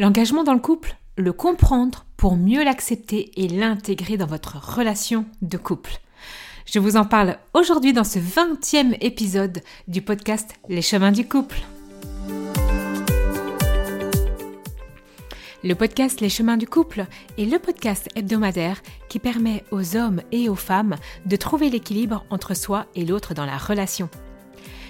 L'engagement dans le couple, le comprendre pour mieux l'accepter et l'intégrer dans votre relation de couple. Je vous en parle aujourd'hui dans ce 20e épisode du podcast Les chemins du couple. Le podcast Les chemins du couple est le podcast hebdomadaire qui permet aux hommes et aux femmes de trouver l'équilibre entre soi et l'autre dans la relation.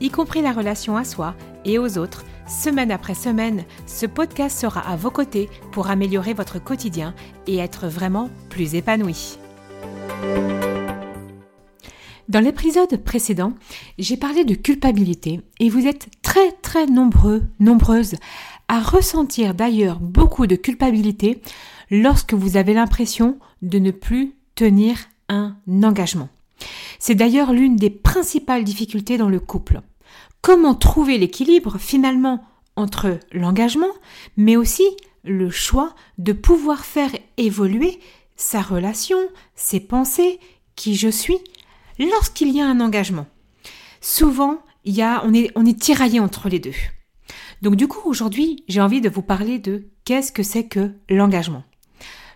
y compris la relation à soi et aux autres, semaine après semaine, ce podcast sera à vos côtés pour améliorer votre quotidien et être vraiment plus épanoui. Dans l'épisode précédent, j'ai parlé de culpabilité et vous êtes très très nombreux, nombreuses à ressentir d'ailleurs beaucoup de culpabilité lorsque vous avez l'impression de ne plus tenir un engagement. C'est d'ailleurs l'une des principales difficultés dans le couple comment trouver l'équilibre finalement entre l'engagement, mais aussi le choix de pouvoir faire évoluer sa relation, ses pensées, qui je suis, lorsqu'il y a un engagement. Souvent, il y a, on, est, on est tiraillé entre les deux. Donc du coup, aujourd'hui, j'ai envie de vous parler de qu'est-ce que c'est que l'engagement.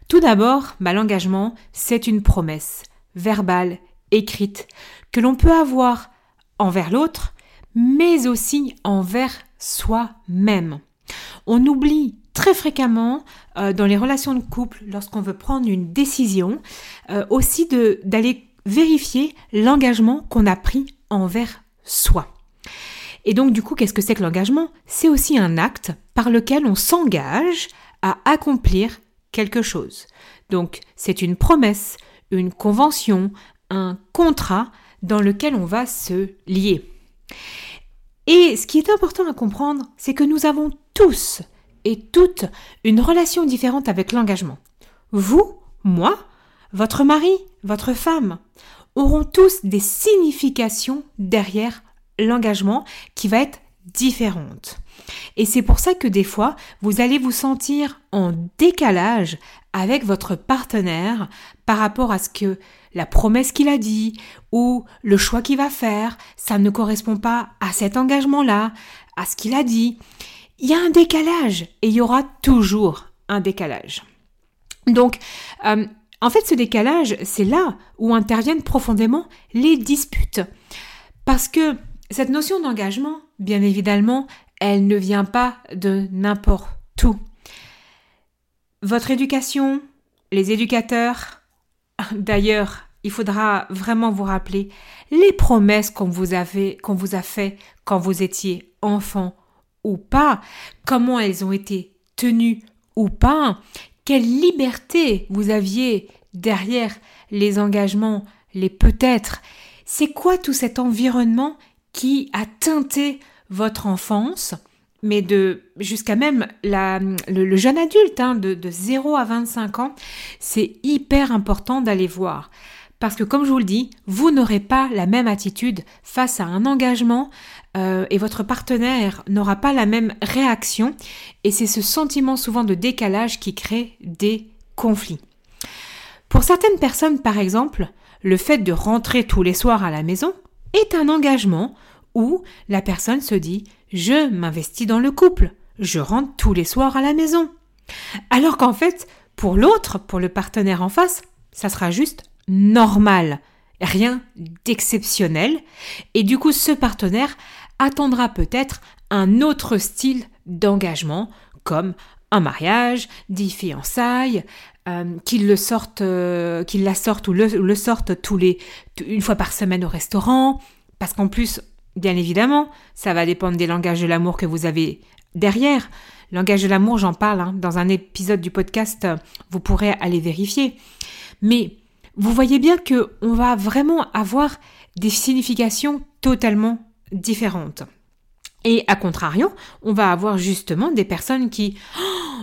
Tout d'abord, bah, l'engagement, c'est une promesse verbale, écrite, que l'on peut avoir envers l'autre, mais aussi envers soi-même. On oublie très fréquemment euh, dans les relations de couple, lorsqu'on veut prendre une décision, euh, aussi d'aller vérifier l'engagement qu'on a pris envers soi. Et donc du coup, qu'est-ce que c'est que l'engagement? C'est aussi un acte par lequel on s'engage à accomplir quelque chose. Donc c'est une promesse, une convention, un contrat dans lequel on va se lier. Et ce qui est important à comprendre, c'est que nous avons tous et toutes une relation différente avec l'engagement. Vous, moi, votre mari, votre femme auront tous des significations derrière l'engagement qui va être différente. Et c'est pour ça que des fois, vous allez vous sentir en décalage avec votre partenaire par rapport à ce que la promesse qu'il a dit ou le choix qu'il va faire, ça ne correspond pas à cet engagement-là, à ce qu'il a dit. Il y a un décalage et il y aura toujours un décalage. Donc, euh, en fait, ce décalage, c'est là où interviennent profondément les disputes. Parce que cette notion d'engagement, bien évidemment, elle ne vient pas de n'importe. Votre éducation, les éducateurs, d'ailleurs, il faudra vraiment vous rappeler les promesses qu'on vous avait, qu'on vous a fait quand vous étiez enfant ou pas, comment elles ont été tenues ou pas, quelle liberté vous aviez derrière les engagements, les peut-être. C'est quoi tout cet environnement qui a teinté votre enfance, mais de jusqu'à même la, le, jeune adulte, hein, de, de 0 à 25 ans, c'est hyper important d'aller voir. Parce que comme je vous le dis, vous n'aurez pas la même attitude face à un engagement euh, et votre partenaire n'aura pas la même réaction. Et c'est ce sentiment souvent de décalage qui crée des conflits. Pour certaines personnes, par exemple, le fait de rentrer tous les soirs à la maison est un engagement où la personne se dit je m'investis dans le couple, je rentre tous les soirs à la maison. Alors qu'en fait, pour l'autre, pour le partenaire en face, ça sera juste normal, rien d'exceptionnel, et du coup ce partenaire attendra peut-être un autre style d'engagement, comme un mariage, des fiançailles, euh, qu'il le sorte, euh, qu'il la sorte ou le, le sorte tous les une fois par semaine au restaurant, parce qu'en plus Bien évidemment, ça va dépendre des langages de l'amour que vous avez derrière. Langage de l'amour, j'en parle hein. dans un épisode du podcast, vous pourrez aller vérifier. Mais vous voyez bien que on va vraiment avoir des significations totalement différentes. Et à contrario, on va avoir justement des personnes qui,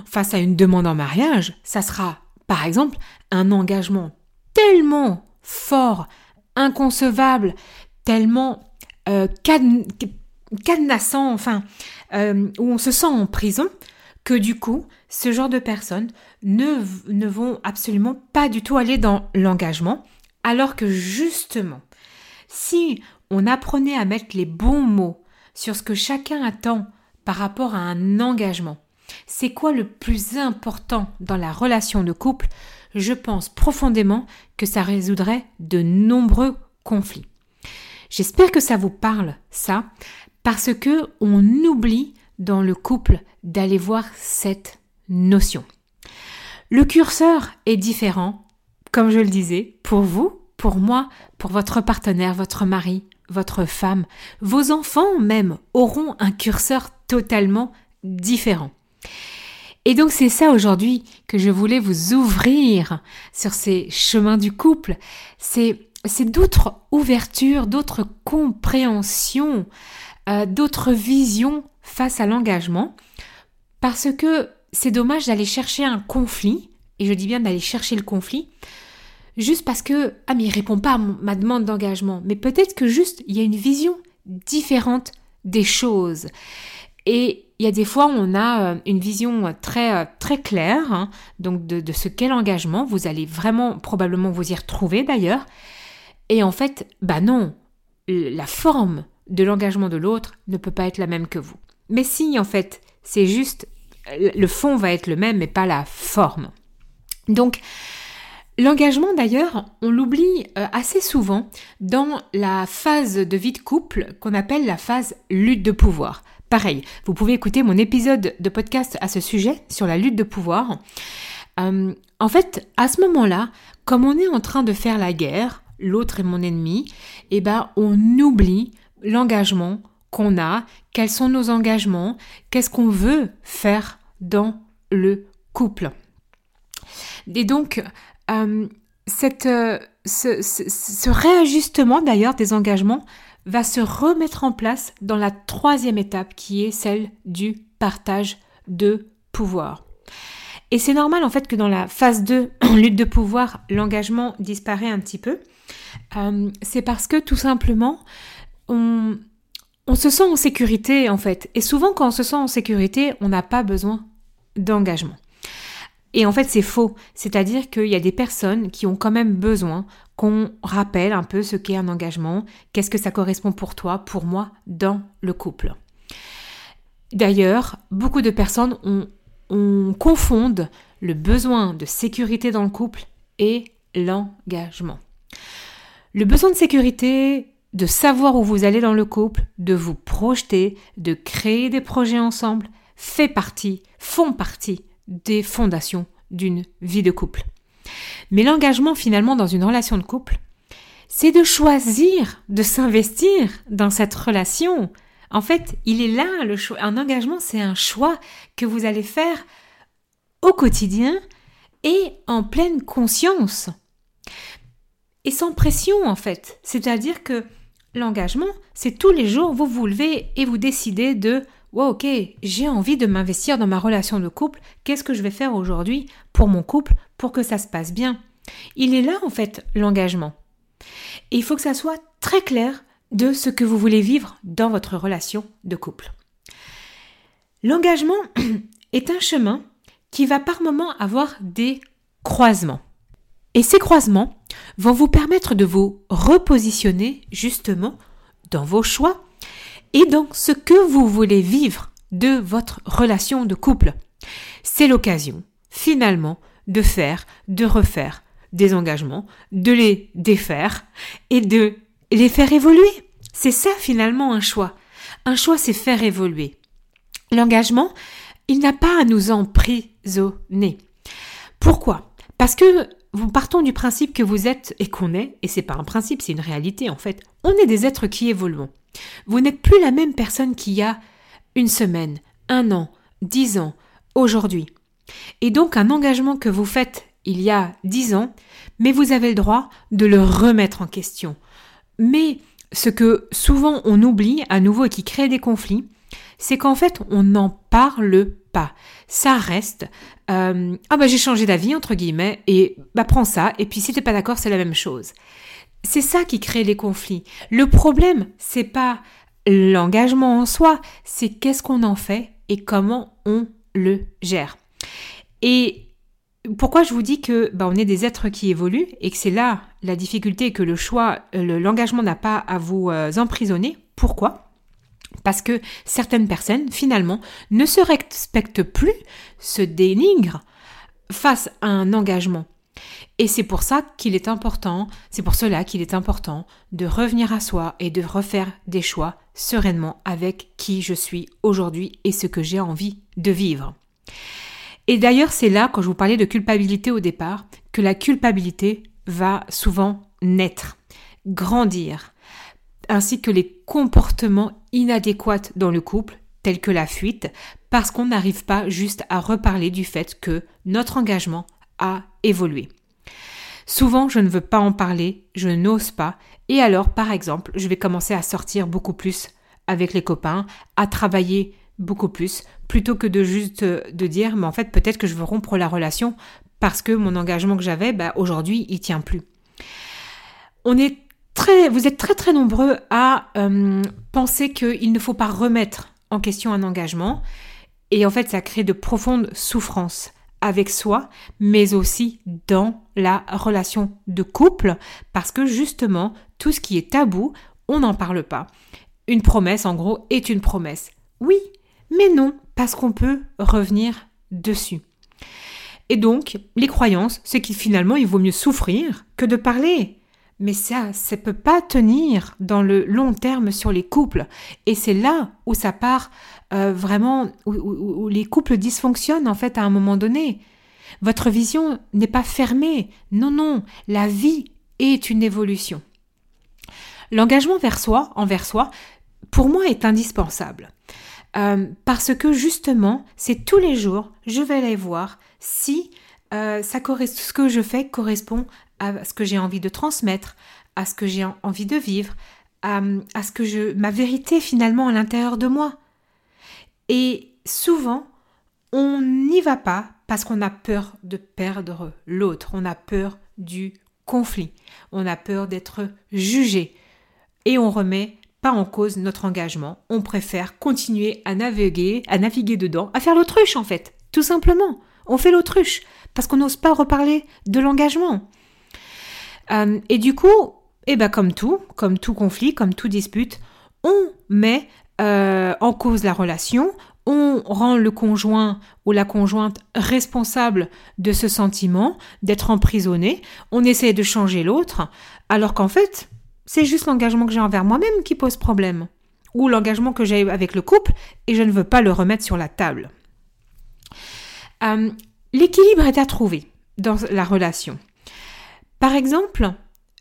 face à une demande en mariage, ça sera par exemple un engagement tellement fort, inconcevable, tellement euh, cadenassant, enfin, euh, où on se sent en prison, que du coup, ce genre de personnes ne, ne vont absolument pas du tout aller dans l'engagement, alors que justement, si on apprenait à mettre les bons mots sur ce que chacun attend par rapport à un engagement, c'est quoi le plus important dans la relation de couple, je pense profondément que ça résoudrait de nombreux conflits. J'espère que ça vous parle, ça, parce que on oublie dans le couple d'aller voir cette notion. Le curseur est différent, comme je le disais, pour vous, pour moi, pour votre partenaire, votre mari, votre femme, vos enfants même auront un curseur totalement différent. Et donc c'est ça aujourd'hui que je voulais vous ouvrir sur ces chemins du couple, c'est d'autres ouvertures, d'autres compréhensions, euh, d'autres visions face à l'engagement, parce que c'est dommage d'aller chercher un conflit, et je dis bien d'aller chercher le conflit, juste parce que, ah mais il répond pas à ma demande d'engagement, mais peut-être que juste il y a une vision différente des choses. Et il y a des fois, on a euh, une vision très, euh, très claire hein, donc de, de ce qu'est l'engagement. Vous allez vraiment probablement vous y retrouver d'ailleurs. Et en fait, bah non, la forme de l'engagement de l'autre ne peut pas être la même que vous. Mais si, en fait, c'est juste, le fond va être le même, mais pas la forme. Donc, L'engagement d'ailleurs, on l'oublie euh, assez souvent dans la phase de vie de couple qu'on appelle la phase lutte de pouvoir. Pareil, vous pouvez écouter mon épisode de podcast à ce sujet sur la lutte de pouvoir. Euh, en fait, à ce moment-là, comme on est en train de faire la guerre, l'autre est mon ennemi, eh ben on oublie l'engagement qu'on a, quels sont nos engagements, qu'est-ce qu'on veut faire dans le couple. Et donc, euh, euh, ce, ce, réajustement d'ailleurs des engagements va se remettre en place dans la troisième étape qui est celle du partage de pouvoir. Et c'est normal en fait que dans la phase 2, lutte de pouvoir, l'engagement disparaît un petit peu. Euh, c'est parce que tout simplement, on, se sent en sécurité en fait. Et souvent quand on se sent en sécurité, on n'a pas besoin d'engagement. Et en fait, c'est faux. C'est-à-dire qu'il y a des personnes qui ont quand même besoin qu'on rappelle un peu ce qu'est un engagement, qu'est-ce que ça correspond pour toi, pour moi, dans le couple. D'ailleurs, beaucoup de personnes ont, on confondent le besoin de sécurité dans le couple et l'engagement. Le besoin de sécurité, de savoir où vous allez dans le couple, de vous projeter, de créer des projets ensemble, fait partie, font partie des fondations d'une vie de couple. Mais l'engagement finalement dans une relation de couple, c'est de choisir de s'investir dans cette relation. En fait, il est là le choix. Un engagement, c'est un choix que vous allez faire au quotidien et en pleine conscience. Et sans pression en fait. C'est-à-dire que l'engagement, c'est tous les jours vous vous levez et vous décidez de ok, j'ai envie de m'investir dans ma relation de couple, qu'est-ce que je vais faire aujourd'hui pour mon couple pour que ça se passe bien? Il est là en fait l'engagement. Et il faut que ça soit très clair de ce que vous voulez vivre dans votre relation de couple. L'engagement est un chemin qui va par moments avoir des croisements. Et ces croisements vont vous permettre de vous repositionner justement dans vos choix et dans ce que vous voulez vivre de votre relation de couple. C'est l'occasion, finalement, de faire, de refaire des engagements, de les défaire et de les faire évoluer. C'est ça finalement un choix. Un choix, c'est faire évoluer. L'engagement, il n'a pas à nous emprisonner. Pourquoi? Parce que vous partons du principe que vous êtes et qu'on est, et c'est pas un principe, c'est une réalité en fait. On est des êtres qui évoluons. Vous n'êtes plus la même personne qu'il y a une semaine, un an, dix ans, aujourd'hui. Et donc un engagement que vous faites il y a dix ans, mais vous avez le droit de le remettre en question. Mais ce que souvent on oublie à nouveau et qui crée des conflits, c'est qu'en fait, on n'en parle pas. Ça reste, euh, ah bah j'ai changé d'avis, entre guillemets, et bah prends ça, et puis si t'es pas d'accord, c'est la même chose. C'est ça qui crée les conflits. Le problème, c'est pas l'engagement en soi, c'est qu'est-ce qu'on en fait et comment on le gère. Et pourquoi je vous dis que bah, on est des êtres qui évoluent et que c'est là la difficulté que le choix, euh, l'engagement n'a pas à vous euh, emprisonner? Pourquoi? Parce que certaines personnes, finalement, ne se respectent plus, se dénigrent face à un engagement. Et c'est pour ça qu'il est important, c'est pour cela qu'il est important de revenir à soi et de refaire des choix sereinement avec qui je suis aujourd'hui et ce que j'ai envie de vivre. Et d'ailleurs, c'est là, quand je vous parlais de culpabilité au départ, que la culpabilité va souvent naître, grandir, ainsi que les comportements inadéquats dans le couple, tels que la fuite, parce qu'on n'arrive pas juste à reparler du fait que notre engagement a évolué. Souvent, je ne veux pas en parler, je n'ose pas, et alors, par exemple, je vais commencer à sortir beaucoup plus avec les copains, à travailler beaucoup plus, plutôt que de juste euh, de dire, mais en fait, peut-être que je veux rompre la relation parce que mon engagement que j'avais, bah, aujourd'hui, il tient plus. On est vous êtes très très nombreux à euh, penser qu'il ne faut pas remettre en question un engagement, et en fait, ça crée de profondes souffrances avec soi, mais aussi dans la relation de couple, parce que justement, tout ce qui est tabou, on n'en parle pas. Une promesse, en gros, est une promesse. Oui, mais non, parce qu'on peut revenir dessus. Et donc, les croyances, c'est qu'il finalement, il vaut mieux souffrir que de parler. Mais ça, ça peut pas tenir dans le long terme sur les couples. Et c'est là où ça part euh, vraiment, où, les couples dysfonctionnent en fait à un moment donné. Votre vision n'est pas fermée. Non, non, la vie est une évolution. L'engagement vers soi, envers soi, pour moi est indispensable. Euh, parce que justement, c'est tous les jours, je vais aller voir si euh, ce que je fais correspond à ce que j'ai envie de transmettre, à ce que j'ai envie de vivre, à, ce que je, ma vérité finalement à l'intérieur de moi. Et souvent, on n'y va pas parce qu'on a peur de perdre l'autre, on a peur du conflit, on a peur d'être jugé et on remet pas en cause notre engagement. On préfère continuer à naviguer, à naviguer dedans, à faire l'autruche en fait, tout simplement. On fait l'autruche parce qu'on n'ose pas reparler de l'engagement. Euh, et du coup, eh ben comme tout, comme tout conflit, comme tout dispute, on met euh, en cause la relation, on rend le conjoint ou la conjointe responsable de ce sentiment, d'être emprisonné, on essaie de changer l'autre, alors qu'en fait, c'est juste l'engagement que j'ai envers moi-même qui pose problème. Ou l'engagement que j'ai avec le couple et je ne veux pas le remettre sur la table. Euh, l'équilibre est à trouver dans la relation. Par exemple,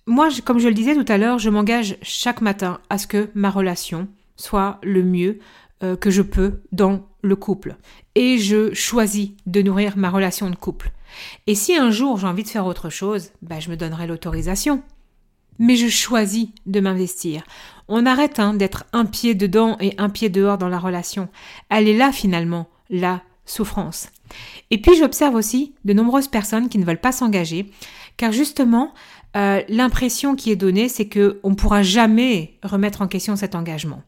moi, comme je le disais tout à l'heure, je m'engage chaque matin à ce que ma relation soit le mieux euh, que je peux dans le couple. Et je choisis de nourrir ma relation de couple. Et si un jour j'ai envie de faire autre chose, bah, je me donnerai l'autorisation mais je choisis de m'investir. On arrête hein, d'être un pied dedans et un pied dehors dans la relation. Elle est là finalement, la souffrance. Et puis j'observe aussi de nombreuses personnes qui ne veulent pas s'engager, car justement, euh, l'impression qui est donnée, c'est que on ne pourra jamais remettre en question cet engagement.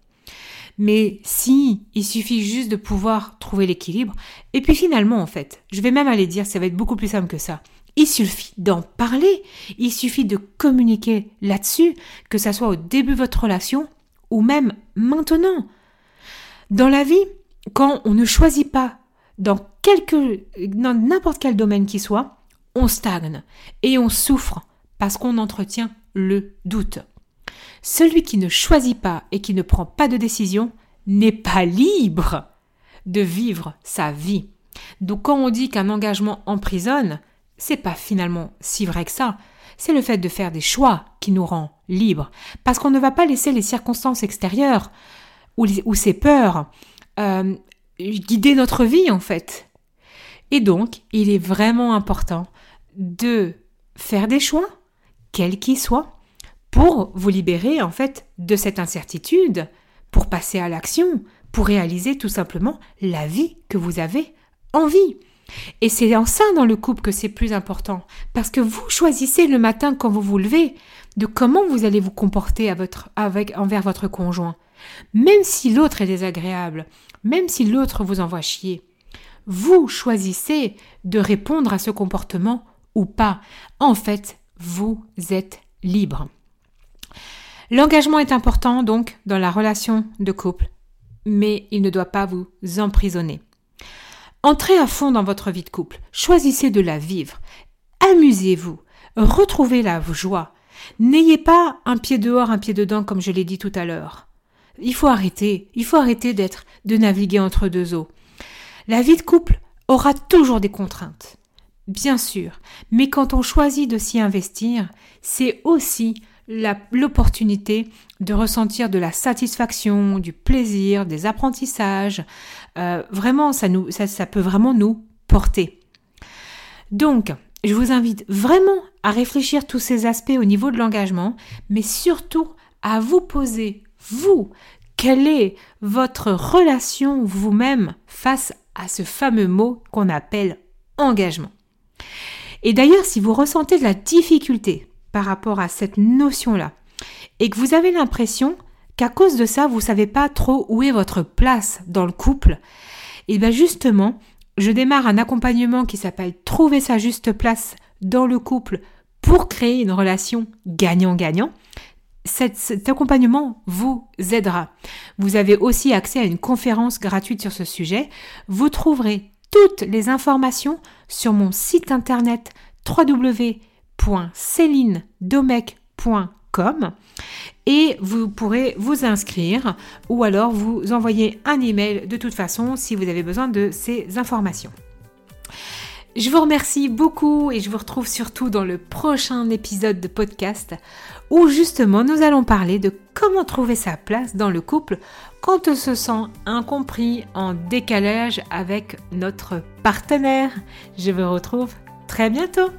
Mais si, il suffit juste de pouvoir trouver l'équilibre. Et puis finalement, en fait, je vais même aller dire, ça va être beaucoup plus simple que ça. Il suffit d'en parler, il suffit de communiquer là-dessus, que ça soit au début de votre relation ou même maintenant. Dans la vie, quand on ne choisit pas dans quelque, dans n'importe quel domaine qui soit, on stagne et on souffre parce qu'on entretient le doute. Celui qui ne choisit pas et qui ne prend pas de décision n'est pas libre de vivre sa vie. Donc quand on dit qu'un engagement emprisonne, c'est pas finalement si vrai que ça. C'est le fait de faire des choix qui nous rend libres. Parce qu'on ne va pas laisser les circonstances extérieures ou, ou ses peurs euh, guider notre vie en fait. Et donc, il est vraiment important de faire des choix, quels qu'ils soient, pour vous libérer en fait de cette incertitude, pour passer à l'action, pour réaliser tout simplement la vie que vous avez envie. Et c'est en ça dans le couple que c'est plus important, parce que vous choisissez le matin quand vous vous levez de comment vous allez vous comporter à votre, avec, envers votre conjoint. Même si l'autre est désagréable, même si l'autre vous envoie chier, vous choisissez de répondre à ce comportement ou pas. En fait, vous êtes libre. L'engagement est important donc dans la relation de couple, mais il ne doit pas vous emprisonner. Entrez à fond dans votre vie de couple, choisissez de la vivre, amusez-vous, retrouvez la joie. N'ayez pas un pied dehors, un pied dedans comme je l'ai dit tout à l'heure. Il faut arrêter, il faut arrêter d'être, de naviguer entre deux eaux. La vie de couple aura toujours des contraintes, bien sûr, mais quand on choisit de s'y investir, c'est aussi l'opportunité de ressentir de la satisfaction, du plaisir, des apprentissages. Euh, vraiment, ça, ça peut vraiment nous porter. Donc, je vous invite vraiment à réfléchir tous ces aspects au niveau de l'engagement, mais surtout à vous poser, vous, quelle est votre relation vous-même face à ce fameux mot qu'on appelle engagement. Et d'ailleurs, si vous ressentez de la difficulté par rapport à cette notion-là, et que vous avez l'impression qu'à cause de ça, vous ne savez pas trop où est votre place dans le couple, et bien justement, je démarre un accompagnement qui s'appelle Trouver sa juste place dans le couple pour créer une relation gagnant-gagnant. Cet, accompagnement vous aidera. Vous avez aussi accès à une conférence gratuite sur ce sujet. Vous trouverez toutes les informations sur mon site internet www.célinedomec.com et vous pourrez vous inscrire ou alors vous envoyer un email de toute façon si vous avez besoin de ces informations. Je vous remercie beaucoup et je vous retrouve surtout dans le prochain épisode de podcast où justement nous allons parler de comment trouver sa place dans le couple quand on se sent incompris, en décalage avec notre partenaire. Je vous retrouve très bientôt.